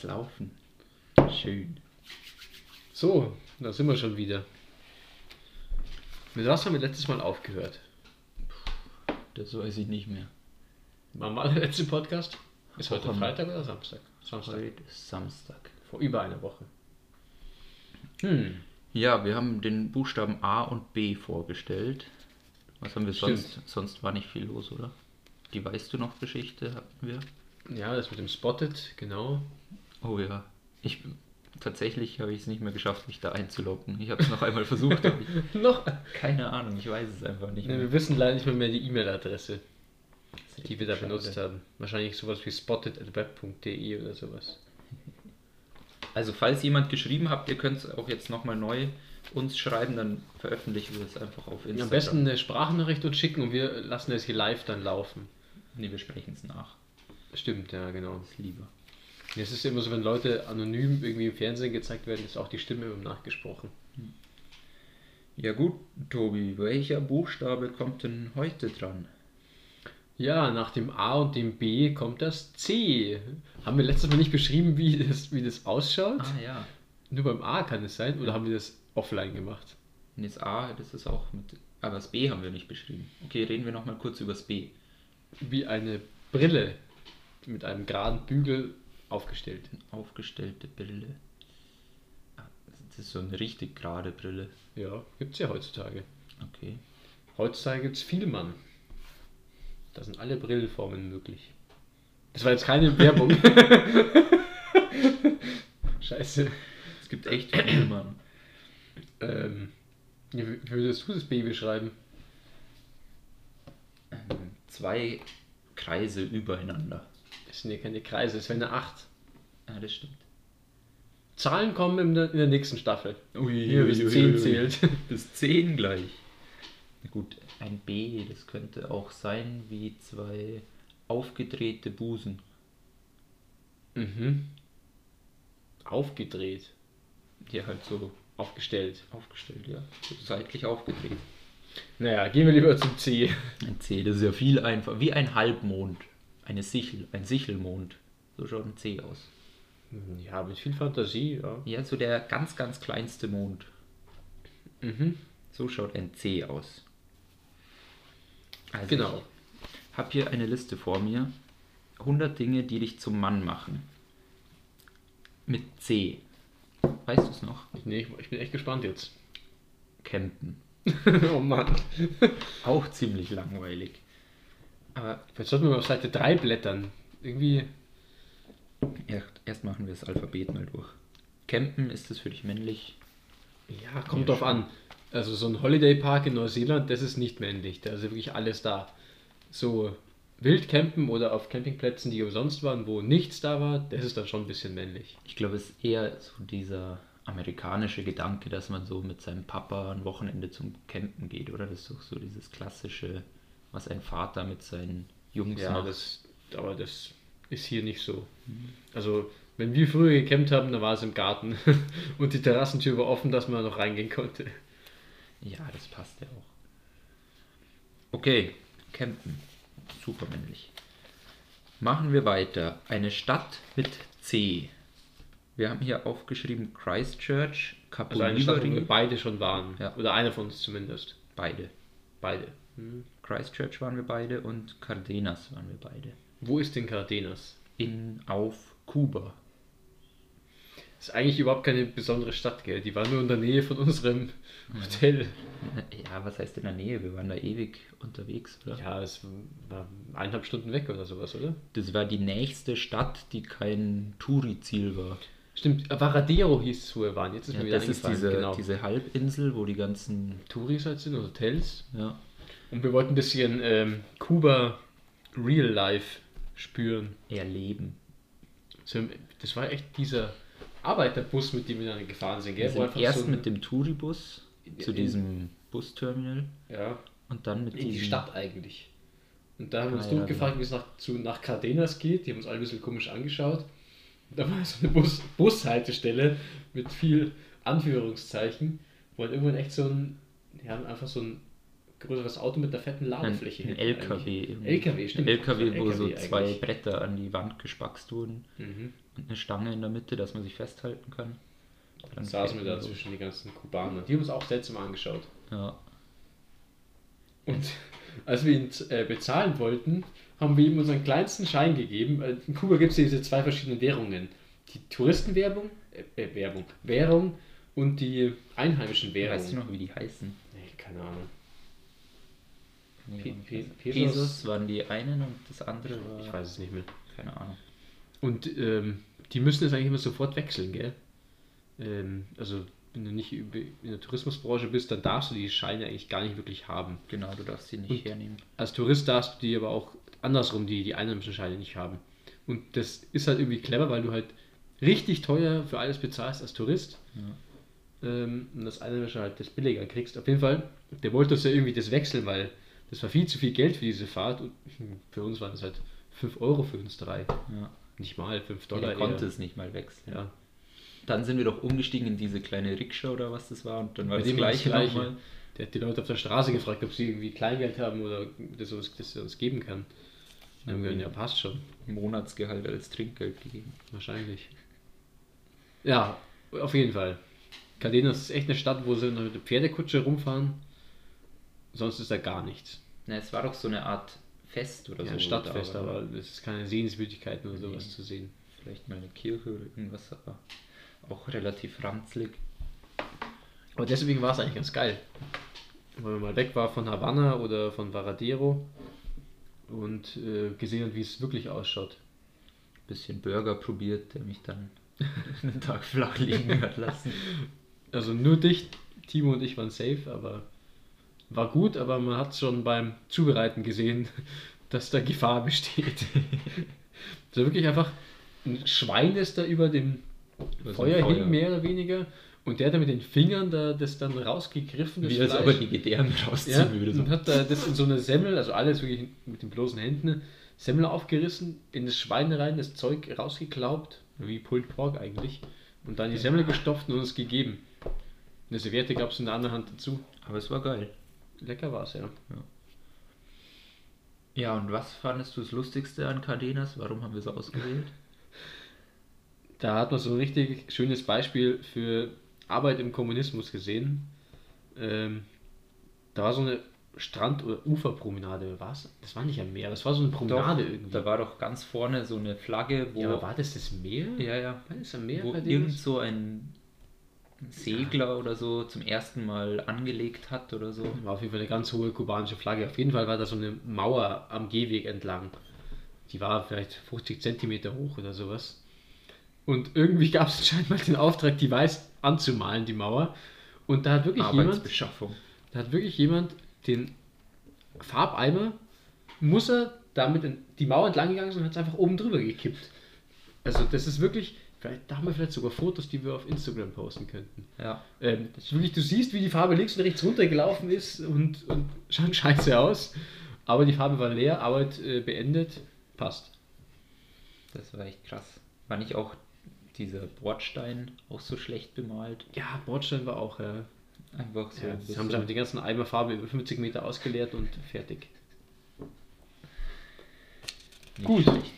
bleibt's laufen. Schön. So, da sind wir schon wieder. Mit was haben wir letztes Mal aufgehört? Das weiß ich nicht mehr. War mal der letzte Podcast? Ist heute Woche- Freitag oder Samstag? Samstag. Heute ist Samstag. Vor über einer Woche. Hm. Ja, wir haben den Buchstaben A und B vorgestellt. Was haben wir Stimmt. sonst? Sonst war nicht viel los, oder? Die Weißt du noch Geschichte hatten wir. Ja, das mit dem Spotted, genau. Oh ja. Ich tatsächlich habe ich es nicht mehr geschafft, mich da einzuloggen. Ich habe es noch einmal versucht, aber ich, Noch? keine Ahnung, ich weiß es einfach nicht Ne, mehr. wir wissen leider nicht mehr, mehr die E-Mail-Adresse, die wir da schade. benutzt haben. Wahrscheinlich sowas wie spotted.web.de oder sowas. Also falls jemand geschrieben habt, ihr könnt es auch jetzt nochmal neu uns schreiben, dann veröffentlichen wir es einfach auf Instagram. Ja, am besten eine Sprachnachricht uns schicken und wir lassen es hier live dann laufen. Nee, wir sprechen es nach. Stimmt, ja, genau. Das ist lieber. Es ist immer so, wenn Leute anonym irgendwie im Fernsehen gezeigt werden, ist auch die Stimme immer nachgesprochen. Ja gut, Tobi, welcher Buchstabe kommt denn heute dran? Ja, nach dem A und dem B kommt das C. Haben wir letztes Mal nicht beschrieben, wie das, wie das ausschaut? Ah ja. Nur beim A kann es sein, oder haben wir das offline gemacht? Und das A, das ist auch mit. Aber das B haben wir nicht beschrieben. Okay, reden wir nochmal kurz über das B. Wie eine Brille mit einem geraden Bügel aufgestellt. Aufgestellte Brille. Ah, Das ist so eine richtig gerade Brille. Ja, gibt es ja heutzutage. Okay. Heutzutage gibt es Vielmann. Da sind alle Brillenformen möglich. Das war jetzt keine Werbung. Scheiße. Es gibt echt viel, Mann. Ähm, wie würdest du das B beschreiben? Ähm, Zwei Kreise übereinander. Das sind ja keine Kreise, das wäre eine 8. Ah, das stimmt. Zahlen kommen in der, in der nächsten Staffel. Ui, Hier bis 10 zählt. Bis 10 gleich. Na gut, ein B, das könnte auch sein wie zwei aufgedrehte Busen. Mhm. Aufgedreht. Ja, halt so Aufgestellt. aufgestellt, ja. So seitlich aufgedreht. Naja, gehen wir lieber zum C. Ein C, das ist ja viel einfacher. Wie ein Halbmond. Eine Sichel, ein Sichelmond. So schaut ein C aus. Ja, mit viel Fantasie, ja. Ja, so der ganz, ganz kleinste Mond. Mhm. So schaut ein C aus. Also Genau. Ich habe hier eine Liste vor mir. 100 Dinge, die dich zum Mann machen. Mit C. Weißt du es noch? Nee, ich, ich bin echt gespannt jetzt. Campen. oh Mann. Auch ziemlich langweilig. Aber Vielleicht sollten wir mal auf Seite 3 blättern. Irgendwie. erst, erst machen wir das Alphabet mal durch. Campen, ist das für dich männlich? Ja, kommt Ja, drauf an. Also so ein Holiday Park in Neuseeland, das ist nicht männlich. Da ist wirklich alles da. So Wildcampen oder auf Campingplätzen, die umsonst waren, wo nichts da war, das ist dann schon ein bisschen männlich. Ich glaube, es ist eher so dieser amerikanische Gedanke, dass man so mit seinem Papa ein Wochenende zum Campen geht, oder? Das ist doch so dieses klassische, was ein Vater mit seinen Jungs Ja, macht. das, aber das ist hier nicht so. Also, wenn wir früher gecampt haben, da war es im Garten und die Terrassentür war offen, dass man noch reingehen konnte. Ja, das passt ja auch. Okay, campen. Super männlich. Machen wir weiter. Eine Stadt mit C. Wir haben hier aufgeschrieben Christchurch, Also eine Stadt, wo wir beide schon waren. Ja. Oder einer von uns zumindest. Beide. Beide. Hm. Christchurch waren wir beide und Cardenas waren wir beide. Wo ist denn Cardenas? In, auf Kuba. ist eigentlich überhaupt keine besondere Stadt, gell? Die war nur in der Nähe von unserem Hotel. Ja, was heißt in der Nähe? Wir waren da ewig unterwegs, oder? Ja, es war eineinhalb Stunden weg oder sowas, oder? Das war die nächste Stadt, die kein Touri-Ziel war. Stimmt, Varadero hieß es, wo wir waren. Jetzt ist Ja, mir wieder das ist diese, genau. diese Halbinsel, wo die ganzen Touris halt sind, Hotels. ja, Und wir wollten ein bisschen ähm, Kuba Real Life spüren. erleben. So, das war echt dieser Arbeiterbus, mit dem wir dann gefahren sind, gell? Wir sind erst so mit dem Touribus zu in- diesem Busterminal ja, und dann mit in die Stadt eigentlich. Und da haben wir uns Ah, ja, gefragt, wie es nach, zu, nach Cardenas geht. Die haben uns alle ein bisschen komisch angeschaut. Und da war so eine Bus, Bushaltestelle mit viel Anführungszeichen, wo halt irgendwann echt so ein, die haben einfach so ein größeres Auto mit einer fetten Ein, Ladefläche. ein hinten LKW. eigentlich. irgendwie. LKW, stimmt. Ein LKW, Ein wo so LKW zwei eigentlich. Bretter an die Wand gespackst wurden Mhm. und eine Stange in der Mitte, dass man sich festhalten kann. Dann saßen wir da man zwischen die ganzen Kubaner. Die haben uns auch seltsam angeschaut. Ja. Und als wir ihn äh, bezahlen wollten, haben wir ihm unseren kleinsten Schein gegeben. Äh, In Kuba gibt es diese zwei verschiedenen Währungen. Die Touristenwerbung, äh, äh, Werbung, Währung und die einheimischen Währungen. Weißt du noch, wie die heißen? Nee, keine Ahnung. Nee, Pe- Pe- Pesos? Pesos? waren die einen und das andere war. Ich weiß es nicht mehr. Keine Ahnung. Und ähm, die müssen es eigentlich immer sofort wechseln, gell? Ähm, also, wenn du nicht in der Tourismusbranche bist, dann darfst du die Scheine eigentlich gar nicht wirklich haben. Genau, du darfst sie nicht Und- hernehmen. Als Tourist darfst du die aber auch andersrum, die, die einheimischen Scheine nicht haben. Und das ist halt irgendwie clever, weil du halt richtig teuer für alles bezahlst als Tourist. Ähm, und das Einheimische halt das billiger kriegst. Auf jeden Fall, der wollte das ja irgendwie das wechseln, weil das war viel zu viel Geld für diese Fahrt. Und für uns waren das halt 5 Euro für uns drei. Ja. Nicht mal 5 Der Dollar. konnte eher. es nicht mal wechseln. Ja. Dann sind wir doch umgestiegen in diese kleine Rikscha oder was das war und dann war Bei das gleiche, Gleiche. nochmal. Der hat die Leute auf der Straße gefragt, ob sie irgendwie Kleingeld haben oder das, uns- das er uns geben kann. Dann haben wir gesagt, ja, passt schon. Monatsgehalt als Trinkgeld gegeben. Wahrscheinlich. Ja, auf jeden Fall. Cardenas ist echt eine Stadt, wo sie mit der Pferdekutsche rumfahren. Sonst ist da gar nichts. Na, es war doch so eine Art Fest oder Ja, so. ein Stadtfest, war. aber es ist keine Sehenswürdigkeiten oder sowas Nee. zu sehen. Vielleicht mal eine Kirche oder irgendwas, aber auch relativ ranzlig. Aber deswegen war es eigentlich ganz geil. Weil man mal weg war von Havanna oder von Varadero und äh, gesehen hat, wie es wirklich ausschaut. Bisschen Burger probiert, der mich dann einen Tag flach liegen hat lassen. Also nur dich, Timo und ich waren safe, aber war gut, aber man hat schon beim Zubereiten gesehen, dass da Gefahr besteht. also wirklich einfach ein Schwein, das da über dem so Feuer, Feuer. hing, mehr oder weniger. Und der hat da mit den Fingern da das dann rausgegriffen. Das Wie als ob er die Gedärme ja, rausziehen würde. So. und hat da das in so eine Semmel, also alles wirklich mit den bloßen Händen, Semmel aufgerissen, in das Schwein rein, das Zeug rausgeklaubt, wie Pulled Pork eigentlich, und dann die Semmel gestopft und uns gegeben. Eine Serviette gab es in der anderen Hand dazu. Aber es war geil. Lecker war es, ja. Ja, und was fandest du das Lustigste an Cardenas? Warum haben wir es ausgewählt? Da hat man so ein richtig schönes Beispiel für Arbeit im Kommunismus gesehen. Ähm, da war so eine Strand- oder Uferpromenade, was? Das war nicht am Meer, das war so eine Promenade irgendwie. Da war doch ganz vorne so eine Flagge, wo. ja, aber war das das Meer? ja, ja. War das am Meer wo irgend so ein Segler oder so zum ersten Mal angelegt hat oder so. War auf jeden Fall eine ganz hohe kubanische Flagge. Auf jeden Fall war da so eine Mauer am Gehweg entlang. Die war vielleicht 50 Zentimeter hoch oder sowas. Und irgendwie gab es anscheinend mal den Auftrag, die weiß anzumalen, die Mauer. Und da hat wirklich jemand, da hat wirklich jemand den Farbeimer, muss er damit in die Mauer entlang gegangen sein und hat es einfach oben drüber gekippt. Also das ist wirklich, da haben wir vielleicht sogar Fotos, die wir auf Instagram posten könnten. Ja. Ähm, das ist wirklich, du siehst, wie die Farbe links und rechts runtergelaufen ist und, und schaut scheiße aus. Aber die Farbe war leer, Arbeit äh, beendet, passt. Das war echt krass. War nicht auch dieser Bordstein auch so schlecht bemalt? Ja, Bordstein war auch. Äh, Einfach so ja, ein haben sie mit den ganzen Eimer Farbe über 50 Meter ausgeleert und fertig. nicht gut. schlecht.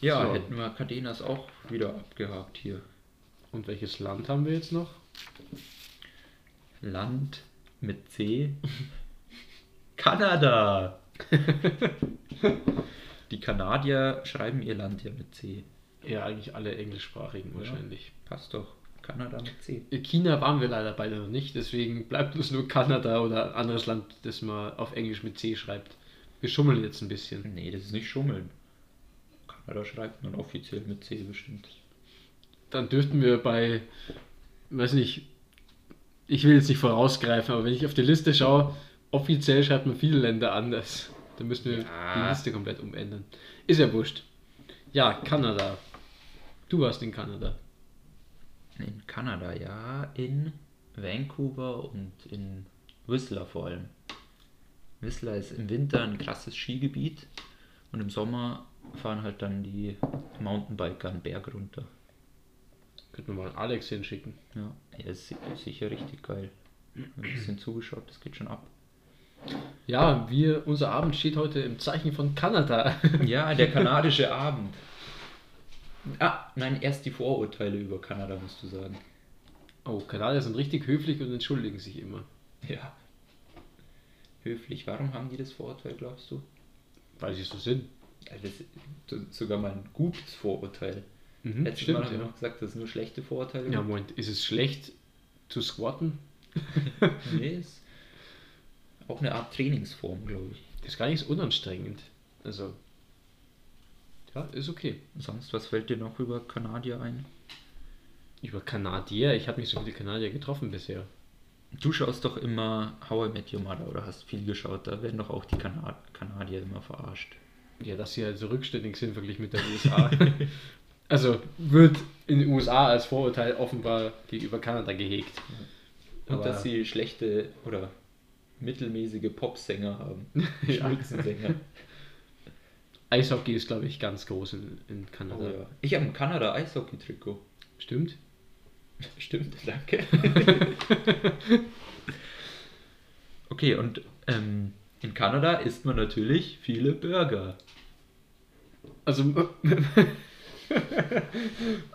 Ja, So. hätten wir Cardenas auch wieder abgehakt hier. Und welches Land haben wir jetzt noch? Land mit C. Kanada! Die Kanadier schreiben ihr Land ja mit C. Ja, eigentlich alle englischsprachigen wahrscheinlich. Passt doch. Kanada mit C. China waren wir leider beide noch nicht, deswegen bleibt uns nur Kanada oder ein anderes Land, das man auf Englisch mit C schreibt. Wir schummeln jetzt ein bisschen. Nee, das ist nicht Schummeln. Kanada schreibt man offiziell mit C bestimmt. Dann dürften wir bei, weiß nicht, ich will jetzt nicht vorausgreifen, aber wenn ich auf die Liste schaue, offiziell schreibt man viele Länder anders. Dann müssen wir Ja. die Liste komplett umändern. Ist ja wurscht. Ja, Kanada. Du warst in Kanada. In Kanada, ja. In Vancouver und in Whistler vor allem. Whistler ist im Winter ein krasses Skigebiet und im Sommer fahren halt dann die Mountainbiker einen Berg runter. Könnten wir mal Alex hinschicken. Ja, ja ist, si- sicher richtig geil. Ein bisschen zugeschaut, das geht schon ab. Ja, wir, unser Abend steht heute im Zeichen von Kanada. Ja, der kanadische Abend. Ah, nein, erst die Vorurteile über Kanada, musst du sagen. Oh, Kanadier sind richtig höflich und entschuldigen sich immer. Ja. Höflich. Warum haben die das Vorurteil, glaubst du? Weil sie so sind. Ja, das ist sogar mal ein gutes Vorurteil. Mhm, Letztes Mal haben wir noch gesagt, dass es nur schlechte Vorurteile Ja. Moment, ist es schlecht zu squatten? Nee, ist auch eine Art Trainingsform, glaube ich. Das ist gar nicht so unanstrengend. Also, ja, ist okay. Sonst, was fällt dir noch über Kanadier ein? Über Kanadier, ich habe nicht so viele Kanadier getroffen bisher. Du schaust doch immer How I Met Your Mother oder hast viel geschaut, da werden doch auch die Kana Kanadier immer verarscht. Ja, dass sie halt so rückständig sind verglichen mit den USA. also wird in den USA als Vorurteil offenbar gegenüber Kanada gehegt. Und Aber- dass sie schlechte oder mittelmäßige Popsänger haben. Ja. Schnulzensänger. Eishockey ist, glaube ich, ganz groß in, in Kanada. Oh, ja. Ich habe ein Kanada Eishockey-Trikot. Stimmt? Stimmt, danke. okay, und ähm, in Kanada isst man natürlich viele Burger. Also,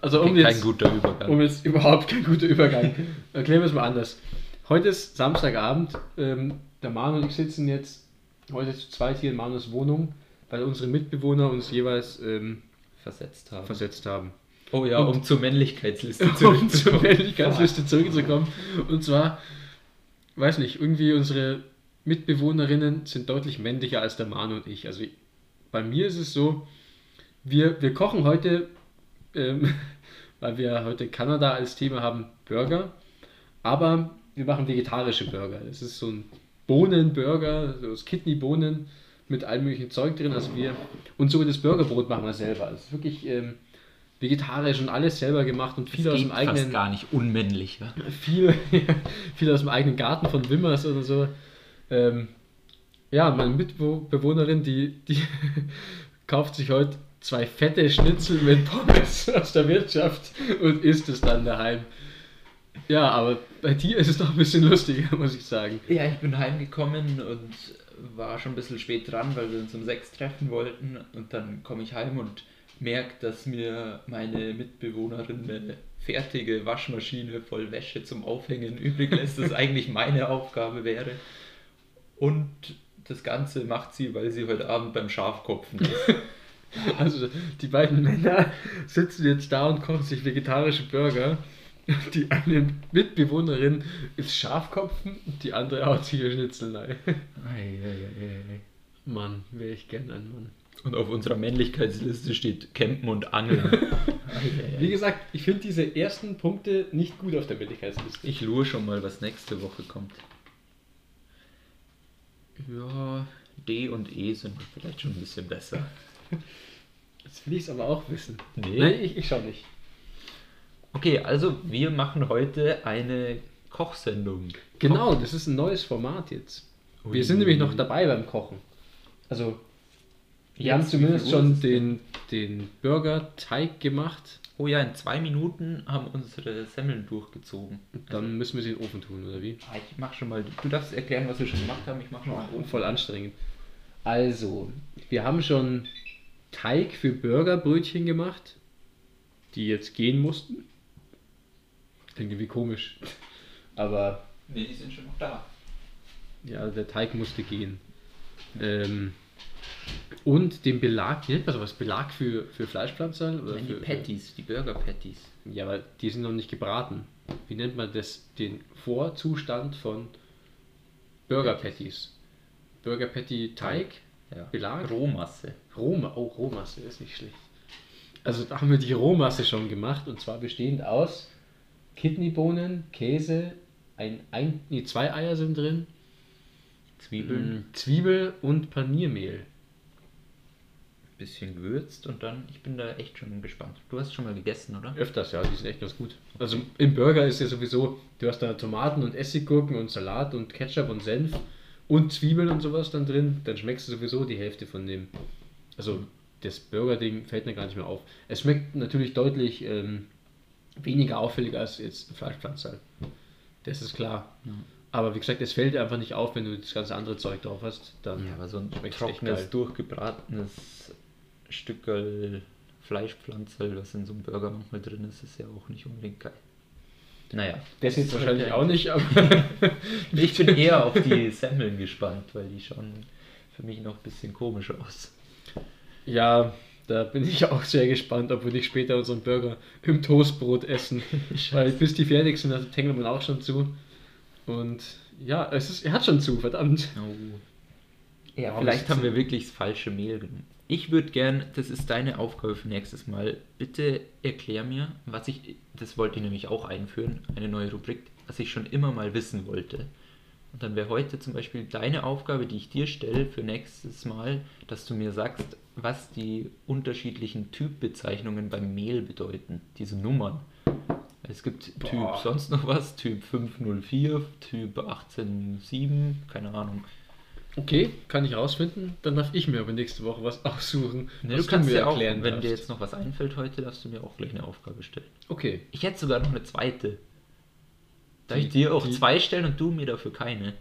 also um Kein jetzt, guter Übergang. um jetzt überhaupt kein guter Übergang. Erklären wir es mal anders. Heute ist Samstagabend. Ähm, der Manu und ich sitzen jetzt heute zu zweit hier in Manus Wohnung, weil unsere Mitbewohner uns jeweils ähm, versetzt haben. versetzt haben. oh ja, Und- um zur Männlichkeitsliste um zur zurückzukommen. Männlichkeitsliste zurückzukommen. Und zwar, weiß nicht, irgendwie unsere Mitbewohnerinnen sind deutlich männlicher als der Manu und ich. Also bei mir ist es so, wir, wir kochen heute, ähm, weil wir heute Kanada als Thema haben, Burger. Aber wir machen vegetarische Burger. Das ist so ein Bohnenburger, so aus Kidneybohnen mit allem möglichen Zeug drin. Also wir, und sogar das Burgerbrot machen wir selber. Also es ist wirklich ähm, vegetarisch und alles selber gemacht und viel Das aus dem eigenen fast gar nicht unmännlicher. viel, viel aus dem eigenen Garten von Wimmers oder so. Ähm, ja, meine Mitbewohnerin, die, die kauft sich heute zwei fette Schnitzel mit Pommes aus der Wirtschaft und isst es dann daheim. Ja, aber bei dir ist es doch ein bisschen lustiger, muss ich sagen. Ja, ich bin heimgekommen und war schon ein bisschen spät dran, weil wir uns um sechs treffen wollten. Und dann komme ich heim und merke, dass mir meine Mitbewohnerin eine fertige Waschmaschine voll Wäsche zum Aufhängen übrig lässt, das eigentlich meine Aufgabe wäre. Und das Ganze macht sie, weil sie heute Abend beim Schafkopfen ist. Also die beiden Männer sitzen jetzt da und kochen sich vegetarische Burger. Die eine Mitbewohnerin ist Schafkopfen und die andere haut sich ihr Schnitzel rein. Mann, wäre ich gern ein Mann. Und auf unserer Männlichkeitsliste steht Campen und Angeln. Wie gesagt, ich finde diese ersten Punkte nicht gut auf der Männlichkeitsliste. Ich lure schon mal, was nächste Woche kommt. Ja, D und E sind vielleicht schon ein bisschen besser. Jetzt will ich es aber auch wissen. Nee. Nein, ich, ich schau nicht. Okay, also wir machen heute eine Kochsendung. Genau, das ist ein neues Format jetzt. Wir Ui. sind nämlich noch dabei beim Kochen. Also, wir Jetzt, haben zumindest schon den, den Burger-Teig gemacht. Oh ja, in zwei Minuten haben unsere Semmeln durchgezogen. Dann müssen wir sie in den Ofen tun, oder wie? Ah, Ich mach schon mal. Du darfst erklären, was wir schon gemacht haben. Ich mach schon mal. Oh, voll anstrengend. Also, wir haben schon Teig für Burgerbrötchen gemacht, die jetzt gehen mussten. Klingt irgendwie komisch. Aber Nee, die sind schon noch da. ja, der Teig musste gehen. Ähm, und den Belag, wie nennt man sowas? Belag für, für Fleischpflanzer? Oder Nein, die für, Patties, die Burger Patties. Ja, aber die sind noch nicht gebraten. Wie nennt man das? Den Vorzustand von Burger Patties. Burger Patty Teig, Ja. Belag? Rohmasse. Roma, oh, Rohmasse ist nicht schlecht. Also da haben wir die Rohmasse schon gemacht und zwar bestehend aus Kidneybohnen, Käse, ein, ein nee, zwei Eier sind drin, Zwiebeln, mm, Zwiebel und Paniermehl. Bisschen gewürzt und dann, ich bin da echt schon gespannt. Du hast schon mal gegessen, oder? Öfters, ja, die sind echt ganz gut. Also im Burger ist ja sowieso, du hast da Tomaten und Essiggurken und Salat und Ketchup und Senf und Zwiebeln und sowas dann drin, dann schmeckst du sowieso die Hälfte von dem. Also das Burger-Ding fällt mir gar nicht mehr auf. Es schmeckt natürlich deutlich ähm, weniger auffällig als jetzt Fleischpflanzer. Das ist klar. Aber wie gesagt, es fällt einfach nicht auf, wenn du das ganze andere Zeug drauf hast. Dann Ja, aber so ein trockenes, durchgebratenes Stückel Fleischpflanze, was in so einem Burger manchmal drin ist, ist ja auch nicht unbedingt geil. Naja. Das jetzt wahrscheinlich auch nicht, aber Ich bin eher auf die Semmeln gespannt, weil die schauen für mich noch ein bisschen komisch aus. ja, da bin ich auch sehr gespannt, ob wir nicht später unseren Burger im Toastbrot essen. Weil bis die fertig sind, hat der Tengelmann auch schon zu. Und ja, es ist, er hat schon zu, verdammt. Oh. Ja, vielleicht ist haben wir wirklich das falsche Mehl genommen. Ich würde gern, das ist deine Aufgabe für nächstes Mal, bitte erklär mir, was ich, das wollte ich nämlich auch einführen, eine neue Rubrik, was ich schon immer mal wissen wollte. Und dann wäre heute zum Beispiel deine Aufgabe, die ich dir stelle für nächstes Mal, dass du mir sagst, was die unterschiedlichen Typbezeichnungen beim Mehl bedeuten, diese Nummern. Es gibt Boah. Typ sonst noch was, Typ 504, Typ 187, keine Ahnung. Okay, kann ich rausfinden. Dann darf ich mir aber nächste Woche was aussuchen. Ne, was du kannst mir ja auch, erklären wenn dir jetzt noch was einfällt heute, darfst du mir auch gleich eine Aufgabe stellen. Okay. Ich hätte sogar noch eine zweite. Darf Die- ich dir auch die- zwei stellen und du mir dafür keine?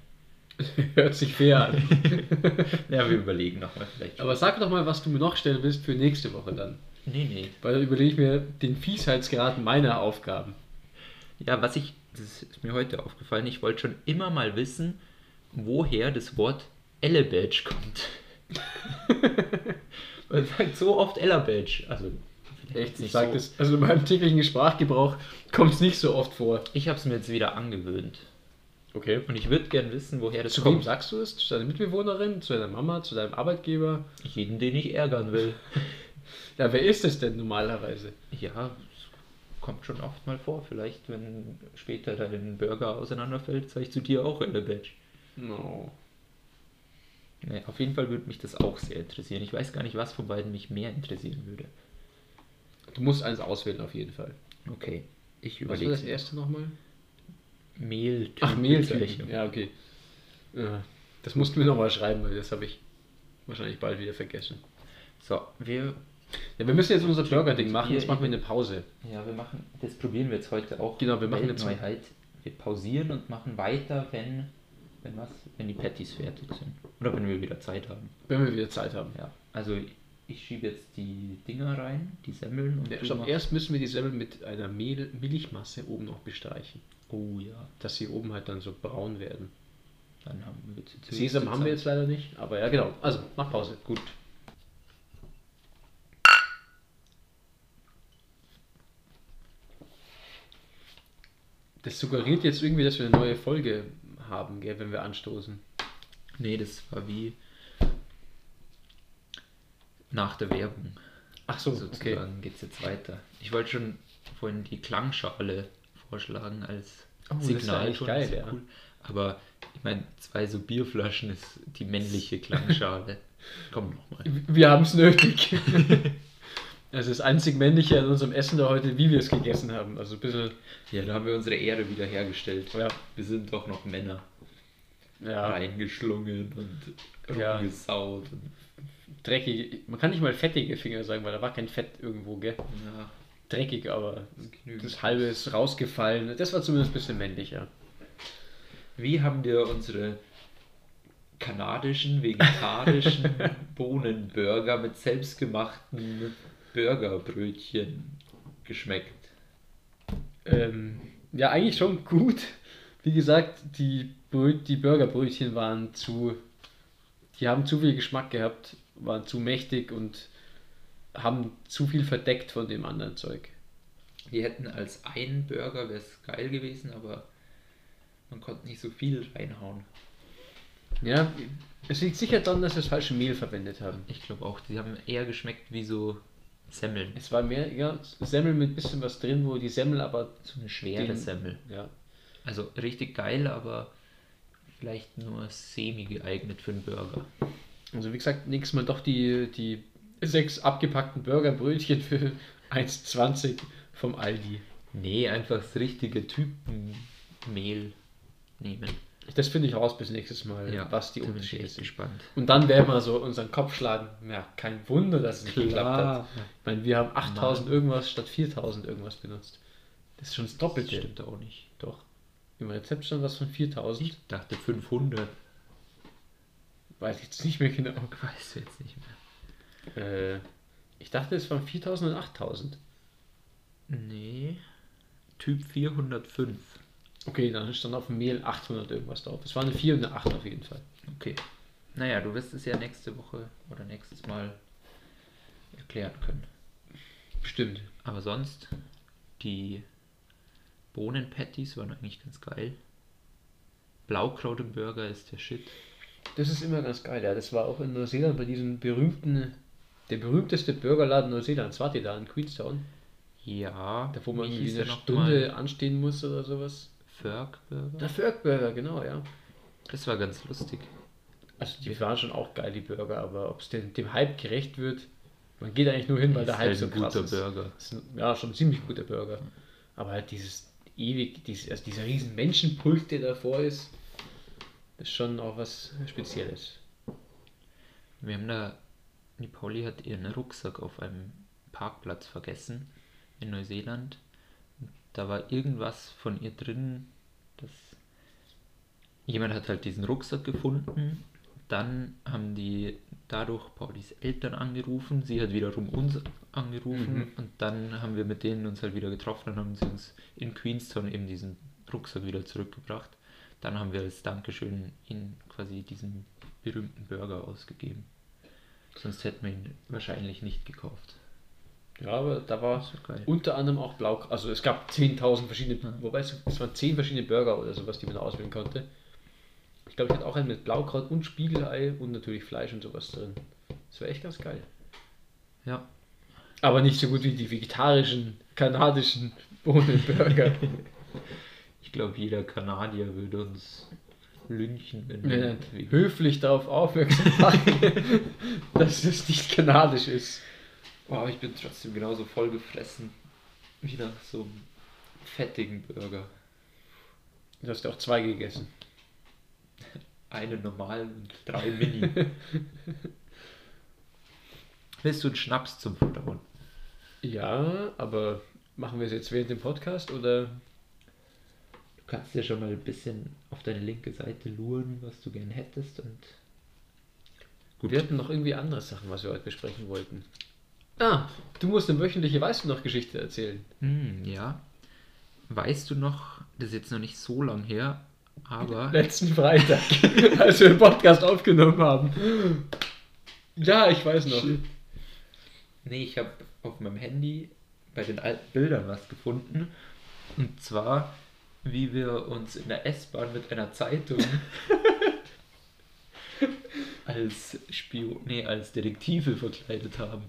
Hört sich fair an. Ja, wir überlegen nochmal vielleicht. aber sag doch mal, was du mir noch stellen willst für nächste Woche dann. nee, nee. Weil dann überlege ich mir den Fiesheitsgrad meiner Aufgaben. Ja, was ich, das ist mir heute aufgefallen, ich wollte schon immer mal wissen, woher das Wort Ellebadge kommt. Man sagt so oft Ellebadge. Also, Echt, ich nicht sag so. das, also in meinem täglichen Sprachgebrauch kommt es nicht so oft vor. Ich habe es mir jetzt wieder angewöhnt. Okay. Und ich würde gern wissen, woher das Zu wem kommt. sagst du es? Zu deiner Mitbewohnerin, zu deiner Mama, zu deinem Arbeitgeber? Jeden, den ich ärgern will. Ja, wer ist es denn normalerweise? Ja, es kommt schon oft mal vor. Vielleicht, wenn später dein Burger auseinanderfällt, sage ich zu dir auch Ellebadge. No. Nee, auf jeden Fall würde mich das auch sehr interessieren. Ich weiß gar nicht, was von beiden mich mehr interessieren würde. Du musst eins auswählen auf jeden Fall. Okay, ich Was war überlege. das erste nochmal? Mehl. Ach, Mehltypen. Ja, okay. Ja, das mussten wir nochmal schreiben, weil das habe ich wahrscheinlich bald wieder vergessen. So, wir, Ja, wir müssen jetzt unser Burger-Ding machen, jetzt machen wir eine Pause. ja, wir machen, das probieren wir jetzt heute auch. Genau, wir machen jetzt- Neuheit. Wir pausieren und machen weiter, wenn, wenn was, wenn die Patties fertig sind. Oder wenn wir wieder Zeit haben. Wenn wir wieder Zeit haben. Ja, also ich schiebe jetzt die Dinger rein, die Semmeln und Ja, stopp, erst müssen wir die Semmel mit einer Mehl Milchmasse oben noch bestreichen. Oh ja, Dass sie oben halt dann so braun werden. dann haben wir jetzt Sesam haben wir jetzt leider nicht, aber ja genau. Also, mach Pause. Gut. Das suggeriert jetzt irgendwie, dass wir eine neue Folge haben, gell, wenn wir anstoßen. Nee, das war wie nach der Werbung. Ach so, Sozusagen geht es jetzt weiter. Ich wollte schon vorhin die Klangschale vorschlagen als Oh, das Signal. eigentlich schon, geil, ja. Aber ich meine, zwei so Bierflaschen ist die männliche Klangschale. Komm nochmal. Wir haben es nötig. Also das einzig Männliche an unserem Essen da heute, wie wir es gegessen haben. Also ein bisschen, Ja, da haben wir unsere Ehre wieder hergestellt. Ja. Wir sind doch noch Männer. ja, Reingeschlungen und Ja. rumgesaut. Und, dreckig. Man kann nicht mal fettige Finger sagen, weil da war kein Fett irgendwo, gell? ja, Dreckig, aber genügend. das halbe ist rausgefallen. Das war zumindest ein bisschen männlicher. Wie haben dir unsere kanadischen, vegetarischen Bohnenburger mit selbstgemachten Burgerbrötchen geschmeckt? Ähm, ja, eigentlich schon gut. Wie gesagt, die, Brö die Burgerbrötchen waren zu. Die haben zu viel Geschmack gehabt, waren zu mächtig und haben zu viel verdeckt von dem anderen Zeug. Die hätten als ein Burger wäre es geil gewesen, aber man konnte nicht so viel reinhauen. Ja, es liegt sicher daran, dass wir das falsche Mehl verwendet haben. Ich glaube auch, die haben eher geschmeckt wie so Semmeln. Es war mehr, ja, Semmel mit bisschen was drin, wo die Semmel aber. So eine schwere Den- Semmel. Ja, Also richtig geil, aber vielleicht nur semi geeignet für einen Burger. Also wie gesagt, nächstes Mal doch die, die sechs abgepackten Burgerbrötchen für 1,20 vom Aldi. Nee, einfach das richtige Typenmehl nehmen. Das finde ich raus bis nächstes Mal, Ja, was die ich Unterschiede sind. gespannt. Und dann werden wir so unseren Kopf schlagen. Ja, kein Wunder, dass es nicht geklappt hat. Ich meine, wir haben 8000 irgendwas statt 4000 irgendwas benutzt. Das ist schon das Das Doppelte. stimmt auch nicht. Doch. Im Rezept stand was von 4000. Ich dachte 500. Weiß ich jetzt nicht mehr genau. Weißt du jetzt nicht mehr. Äh, ich dachte, es waren 4000 und 8000. Nee. Typ 405. Okay, dann stand auf dem Mehl 800 irgendwas drauf. Es war eine 4 und eine 8 auf jeden Fall. Okay. Naja, du wirst es ja nächste Woche oder nächstes Mal erklären können. Bestimmt. Aber sonst, die Bohnenpatties waren eigentlich ganz geil. Blaukraut im Burger ist der Shit. Das ist immer ganz geil, ja. Das war auch in Neuseeland bei diesem berühmten, der berühmteste Burgerladen Neuseelands. Wart ihr da in Queenstown? Ja, Da wo man wie irgendwie eine Stunde mal? anstehen muss oder sowas. Ferg Burger. Der Ferg Burger, genau, ja. Das war ganz lustig. Also die waren schon auch geil, die Burger, aber ob es dem, dem Hype gerecht wird, man geht eigentlich nur hin, weil der Hype halt so ein krass guter ist. Burger. Ist ein, ja, schon ein ziemlich guter Burger. Aber halt dieses ewig, dieses, also dieser riesen Menschenpult, der davor ist, ist schon auch was Spezielles. Wir haben da, die Pauli hat ihren Rucksack auf einem Parkplatz vergessen in Neuseeland. Da war irgendwas von ihr drin, das jemand hat halt diesen Rucksack gefunden. Dann haben die dadurch Paulis Eltern angerufen, sie hat wiederum uns angerufen Mhm. und dann haben wir mit denen uns halt wieder getroffen und haben sie uns in Queenstown eben diesen Rucksack wieder zurückgebracht. Dann haben wir als Dankeschön ihnen quasi diesen berühmten Burger ausgegeben. Sonst hätten wir ihn wahrscheinlich nicht gekauft. Ja, aber da war unter anderem auch Blau. Also es gab 10.000 verschiedene, Ja. wobei es, es waren 10 verschiedene Burger oder sowas, die man auswählen konnte. Ich glaube, ich hatte auch einen mit Blaukraut und Spiegelei und natürlich Fleisch und sowas drin. Das war echt ganz geil. Ja, Aber nicht so gut wie die vegetarischen, kanadischen Bohnenburger. ich glaube, jeder Kanadier würde uns lynchen, wenn Wir höflich darauf aufmerksam machen, dass es nicht kanadisch ist. Wow, ich bin trotzdem genauso voll gefressen wie nach so einem fettigen Burger. Du hast ja auch zwei gegessen. Einen normalen und drei Mini. Willst du einen Schnaps zum Verdauen? Ja, aber machen wir es jetzt während dem Podcast oder? Du kannst ja schon mal ein bisschen auf deine linke Seite luren, was du gern hättest und Gut. Wir hatten noch irgendwie andere Sachen, was wir heute besprechen wollten. Ah, du musst eine wöchentliche Weißt du noch Geschichte erzählen. Hm, ja. Weißt du noch, das ist jetzt noch nicht so lang her, aber Letzten Freitag, als wir den Podcast aufgenommen haben. Ja, ich weiß noch. nee, ich habe auf meinem Handy bei den alten Bildern was gefunden. Und zwar, wie wir uns in der S-Bahn mit einer Zeitung als Spion, nee, als Detektive verkleidet haben.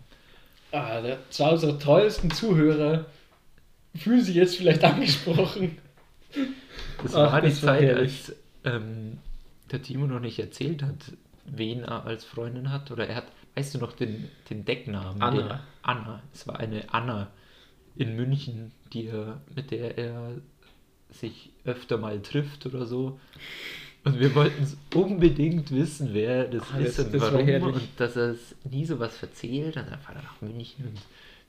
Ah, der, zwei unserer treuesten Zuhörer fühlen sich jetzt vielleicht angesprochen. Das Ach, war die das war Zeit, herrlich. als ähm, der Timo noch nicht erzählt hat, wen er als Freundin hat. Oder er hat, weißt du noch den, den Decknamen? Anna. Den, Anna. Es war eine Anna in München, die er, mit der er sich öfter mal trifft oder so. Und wir wollten unbedingt wissen, wer das Ah, ist das- und das war warum. Und dass er es nie sowas verzählt. Und dann fahrt er nach München und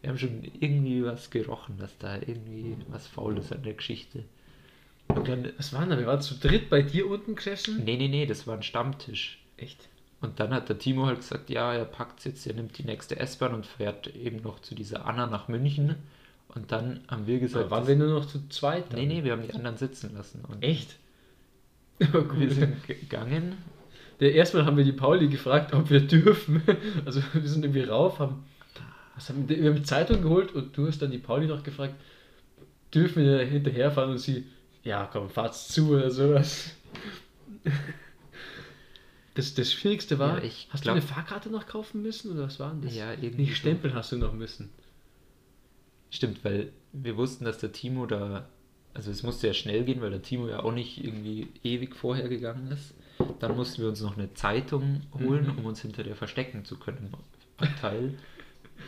wir haben schon irgendwie was gerochen, dass da irgendwie was faul ist an der Geschichte. Und dann Was waren da? Wir waren zu dritt bei dir unten gesessen. Nee, nee, nee, das war ein Stammtisch. Echt? Und dann hat der Timo halt gesagt, ja, er packt jetzt, er nimmt die nächste S-Bahn und fährt eben noch zu dieser Anna nach München. Und dann haben wir Da gesagt, waren wir nur noch zu zweit. dann. nee, nee, wir haben die anderen sitzen lassen. Und Echt? Aber wir sind gegangen. Der erstmal haben wir die Pauli gefragt, ob wir dürfen. Also wir sind irgendwie rauf, haben, was haben wir, haben die Zeitung geholt und du hast dann die Pauli noch gefragt, dürfen wir hinterherfahren und sie, ja komm, fahrt's zu oder sowas. Das, das Schwierigste war, Ja, hast glaub- du eine Fahrkarte noch kaufen müssen oder was war denn das? Ja, irgendwie Nee, so. Stempel hast du noch müssen. Stimmt, weil wir wussten, dass der Timo da, also es musste ja schnell gehen, weil der Timo ja auch nicht irgendwie ewig vorher gegangen ist. Dann mussten wir uns noch eine Zeitung holen, Mhm. um uns hinter der verstecken zu können Abteil.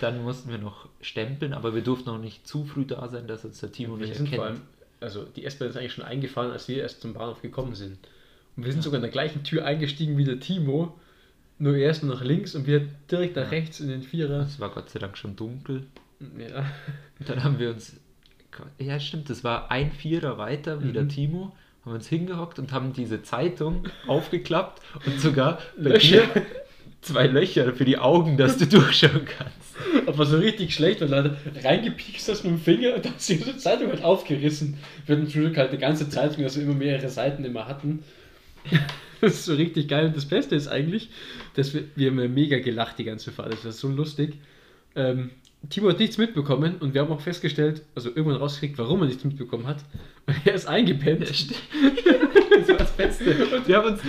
Dann mussten wir noch stempeln, aber wir durften auch nicht zu früh da sein, dass uns der Timo Wir nicht erkennt. allem, also die S-Bahn ist eigentlich schon eingefahren, als wir erst zum Bahnhof gekommen sind. Und wir sind sogar in der gleichen Tür eingestiegen wie der Timo, nur erst nach links und wir direkt nach Ja. rechts in den Vierer. Es war Gott sei Dank schon dunkel. Ja. Und dann haben wir uns, ja stimmt, das war ein Vierer weiter wie Mhm. der Timo, haben uns hingehockt und haben diese Zeitung aufgeklappt und sogar bei Löcher. dir zwei Löcher für die Augen, dass du durchschauen kannst. Aber so richtig schlecht, weil du halt reingepiekst hast mit dem Finger und dann hast du die Zeitung halt aufgerissen. Wir hatten zum Glück halt eine ganze Zeitung, dass wir immer mehrere Seiten immer hatten. Das ist so richtig geil. Und das Beste ist eigentlich, dass wir, wir haben ja mega gelacht die ganze Fahrt. Das war so lustig. Ähm, Timo hat nichts mitbekommen und wir haben auch festgestellt, also irgendwann rausgekriegt, warum er nichts mitbekommen hat. Er ist eingepennt. Das war das Beste. Und wir haben uns,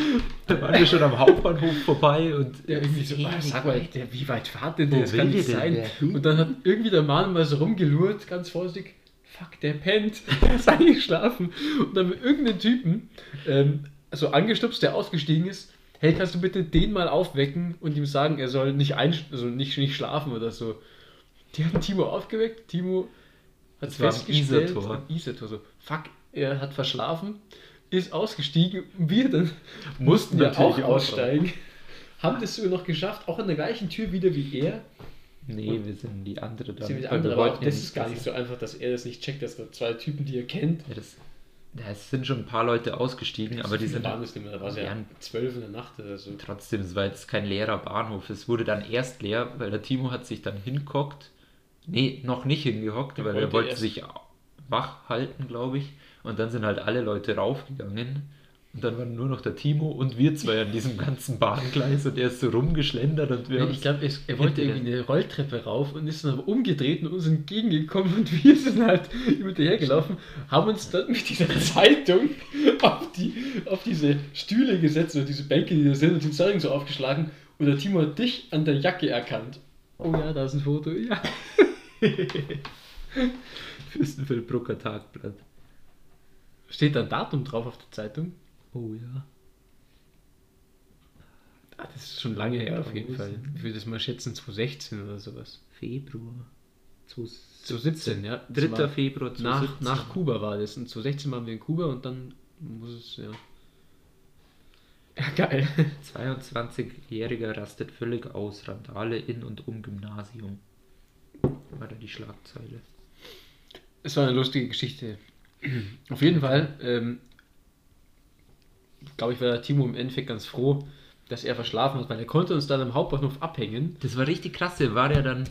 da waren wir schon am Hauptbahnhof vorbei und Der irgendwie so, "Ah, sag mal, der, wie weit fahrt denn der? Das kann nicht sein. Und dann hat irgendwie der Mann mal so rumgelurrt, ganz vorsichtig. Fuck, der pennt. Der ist eingeschlafen. Und dann mit irgendeinem Typen, ähm, so angestupst, der ausgestiegen ist. Hey, kannst du bitte den mal aufwecken und ihm sagen, er soll nicht, ein, also nicht, nicht schlafen oder so. Die haben Timo aufgeweckt. Timo hat Das war festgestellt. Am Isartor so, fuck, er hat verschlafen, ist ausgestiegen. Und wir dann Mussten natürlich auch auch aussteigen. Haben das sogar noch geschafft, auch an der gleichen Tür wieder wie er. Nee, wir sind die andere. Sie mit weil andere, aber wollten das ja ist gar nicht so einfach, dass er das nicht checkt, dass da zwei Typen, die er kennt. Ja, das, ja, es sind schon ein paar Leute ausgestiegen, aber die sind waren es nicht mehr, da war es ja Ja. zwölf in der Nacht oder so. trotzdem, es war jetzt kein leerer Bahnhof. Es wurde dann erst leer, weil der Timo hat sich dann hingehockt. Nee, noch nicht hingehockt, weil wollte er wollte erst. sich wach halten, glaube ich. Und dann sind halt alle Leute raufgegangen. Und dann waren nur noch der Timo und wir zwei an diesem ganzen Bahngleis und er ist so rumgeschlendert und wir Nee, haben ich glaube, er wollte irgendwie eine Rolltreppe rauf und ist dann aber umgedreht und uns entgegengekommen und wir sind halt ihm hinterhergelaufen, haben uns dann mit dieser Zeitung auf, die, auf diese Stühle gesetzt oder diese Bänke, die da sind und den Zeitung so aufgeschlagen und der Timo hat dich an der Jacke erkannt. Oh ja, da ist ein Foto, ja. Fürstenfeldbrucker Tagblatt. Steht da ein Datum drauf auf der Zeitung? Oh ja. Ah, das ist schon lange her auf jeden Fall. Ich würde das mal schätzen, 2016 oder sowas. Februar. 2017, ja. Das 3. war Februar Nach, 2017. nach Kuba war das. Und 2016 waren wir in Kuba und dann muss es, ja. Ja, geil. 22-Jähriger rastet völlig aus. Randale in und um Gymnasium. War da die Schlagzeile. Es war eine lustige Geschichte. Auf jeden Fall, ähm, glaube ich, war der Timo im Endeffekt ganz froh, dass er verschlafen hat, weil er konnte uns dann am Hauptbahnhof abhängen. Das war richtig krass. Der war ja dann.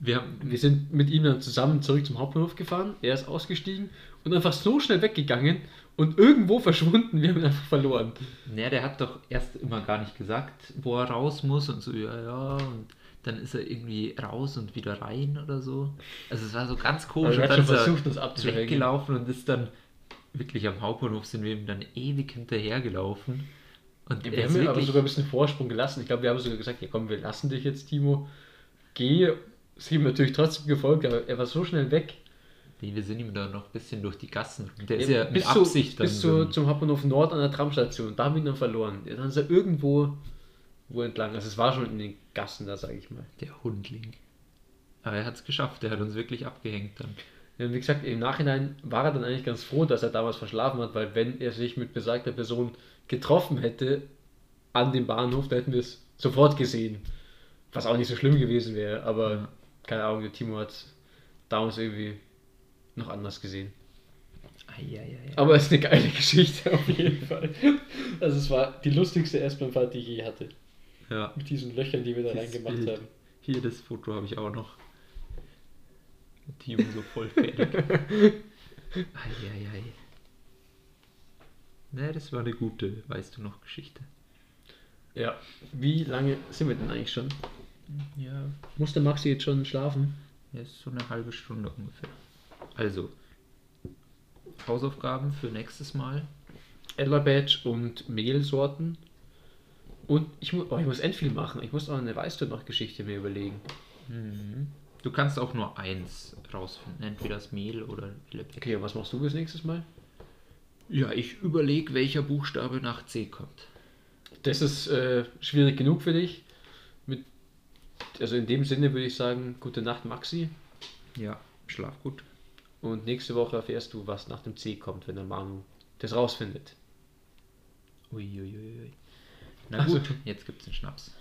Wir haben. Wir sind mit ihm dann zusammen zurück zum Hauptbahnhof gefahren. Er ist ausgestiegen und einfach so schnell weggegangen und irgendwo verschwunden. Wir haben ihn einfach verloren. Naja, der hat doch erst immer gar nicht gesagt, wo er raus muss und so, ja, ja. Und dann ist er irgendwie raus und wieder rein oder so. Also es war so ganz komisch. Er und hat dann schon ist versucht, uns er weggelaufen und ist dann wirklich am Hauptbahnhof sind wir ihm dann ewig hinterhergelaufen. Und Wir haben ist ihm aber sogar ein bisschen Vorsprung gelassen. Ich glaube, wir haben sogar gesagt, ja komm, wir lassen dich jetzt, Timo. Geh. Sie ihm natürlich trotzdem gefolgt, aber er war so schnell weg. Nee, wir sind ihm da noch ein bisschen durch die Gassen. Der ist ja mit bis Absicht zu, dann bis so zu, zum Hauptbahnhof Nord an der Tramstation. Da haben wir ihn dann verloren. Ja, Dann ist er irgendwo wo entlang. Also es war schon in den Gassen da, sage ich mal. der Hundling. Aber er hat es geschafft, der hat uns wirklich abgehängt dann. Ja, und wie gesagt, im Nachhinein war er dann eigentlich ganz froh, dass er damals verschlafen hat, weil wenn er sich mit besagter Person getroffen hätte an dem Bahnhof, dann hätten wir es sofort gesehen. Was auch nicht so schlimm gewesen wäre, aber Ja. keine Ahnung, der Timo hat damals irgendwie noch anders gesehen. Eieiei. Aber es ist eine geile Geschichte auf jeden Fall. Also es war die lustigste S-Bahn-Fahrt, die ich je hatte. Ja. Mit diesen Löchern, die wir da Dieses reingemacht Bild. haben. Hier das Foto habe ich auch noch. Timo so voll fertig. Eieiei. Ne, das war eine gute, weißt du noch, Geschichte. Ja. Wie lange sind wir denn eigentlich schon? Ja, Musste Maxi jetzt schon schlafen? ja, ist so eine halbe Stunde ungefähr. Also, Hausaufgaben für nächstes Mal. Ella Badge und Mehlsorten. Und ich, mu oh, ich muss endviel machen. Ich muss auch eine Weißt du noch Geschichte mir überlegen. Mhm. Du kannst auch nur eins rausfinden, entweder das Mehl oder Willebeck. Okay, und was machst du bis nächstes Mal? Ja, ich überlege, welcher Buchstabe nach C kommt. Das ist äh, schwierig genug für dich. Mit, also in dem Sinne würde ich sagen, gute Nacht Maxi. Ja, schlaf gut. Und nächste Woche erfährst du, was nach dem C kommt, wenn der Manu das rausfindet. Uiuiui. Na Also- gut, jetzt gibt's einen Schnaps.